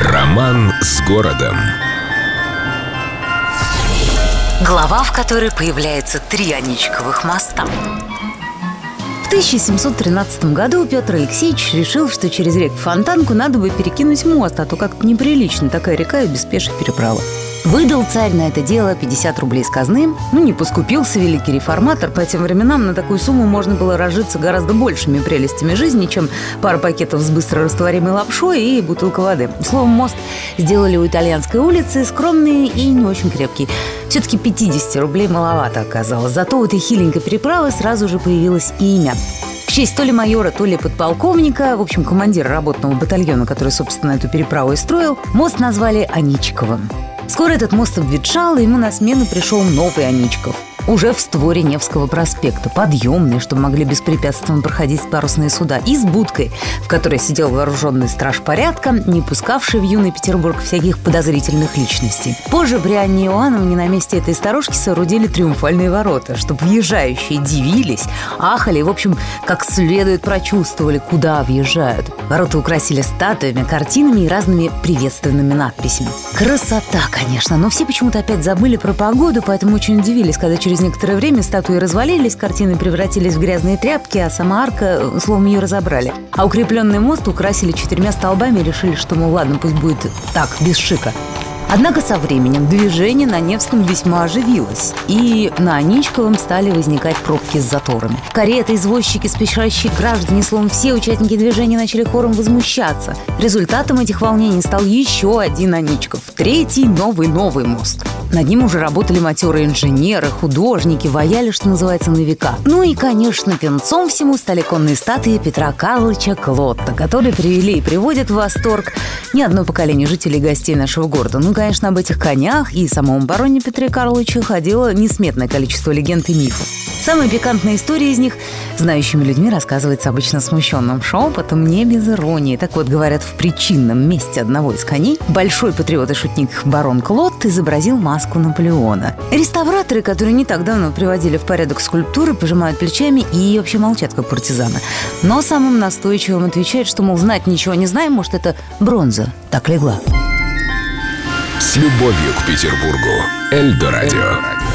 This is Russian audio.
Роман с городом. Глава, в которой появляется три Аничковых моста. В 1713 году Петр Алексеевич решил, что через реку Фонтанку надо бы перекинуть мост, а то как-то неприлично такая река и без пешей переправы. Выдал царь на это дело 50 рублей с казны. Ну, не поскупился великий реформатор. По тем временам на такую сумму можно было разжиться гораздо большими прелестями жизни, чем пара пакетов с быстро растворимой лапшой и бутылка воды. Словом, мост сделали у итальянской улицы, скромный и не очень крепкий. Все-таки 50 рублей маловато оказалось. Зато у этой хиленькой переправы сразу же появилось имя честь то ли майора, то ли подполковника, в общем, командира работного батальона, который, собственно, эту переправу и строил, мост назвали Аничковым. Скоро этот мост обветшал, и ему на смену пришел новый Аничков – уже в створе Невского проспекта, подъемные, чтобы могли беспрепятственно проходить парусные суда, и с будкой, в которой сидел вооруженный страж порядка, не пускавший в юный Петербург всяких подозрительных личностей. Позже при Анне Иоанновне на месте этой сторожки соорудили триумфальные ворота, чтобы въезжающие дивились, ахали в общем, как следует прочувствовали, куда въезжают. Ворота украсили статуями, картинами и разными приветственными надписями. Красота, конечно, но все почему-то опять забыли про погоду, поэтому очень удивились, когда через Через некоторое время статуи развалились, картины превратились в грязные тряпки, а сама арка, словом, ее разобрали. А укрепленный мост украсили четырьмя столбами и решили, что, мол, ладно, пусть будет так, без шика. Однако со временем движение на Невском весьма оживилось, и на Аничковом стали возникать пробки с заторами. Кареты, извозчики, спешащие граждане, словом, все участники движения начали хором возмущаться. Результатом этих волнений стал еще один Аничков, третий новый-новый мост. Над ним уже работали матерые инженеры, художники, ваяли, что называется, на века. Ну и, конечно, венцом всему стали конные статуи Петра Карловича Клотта, которые привели и приводят в восторг не одно поколение жителей и гостей нашего города. Ну, конечно, об этих конях и самом бароне Петре Карловиче ходило несметное количество легенд и мифов. Самая пикантная история из них знающими людьми рассказывается обычно смущенным шепотом, не без иронии. Так вот, говорят, в причинном месте одного из коней большой патриот и шутник барон Клод изобразил маску Наполеона. Реставраторы, которые не так давно приводили в порядок скульптуры, пожимают плечами и вообще молчат, как партизаны. Но самым настойчивым отвечает, что, мол, знать ничего не знаем, может, это бронза так легла. С любовью к Петербургу. Эльдо радио.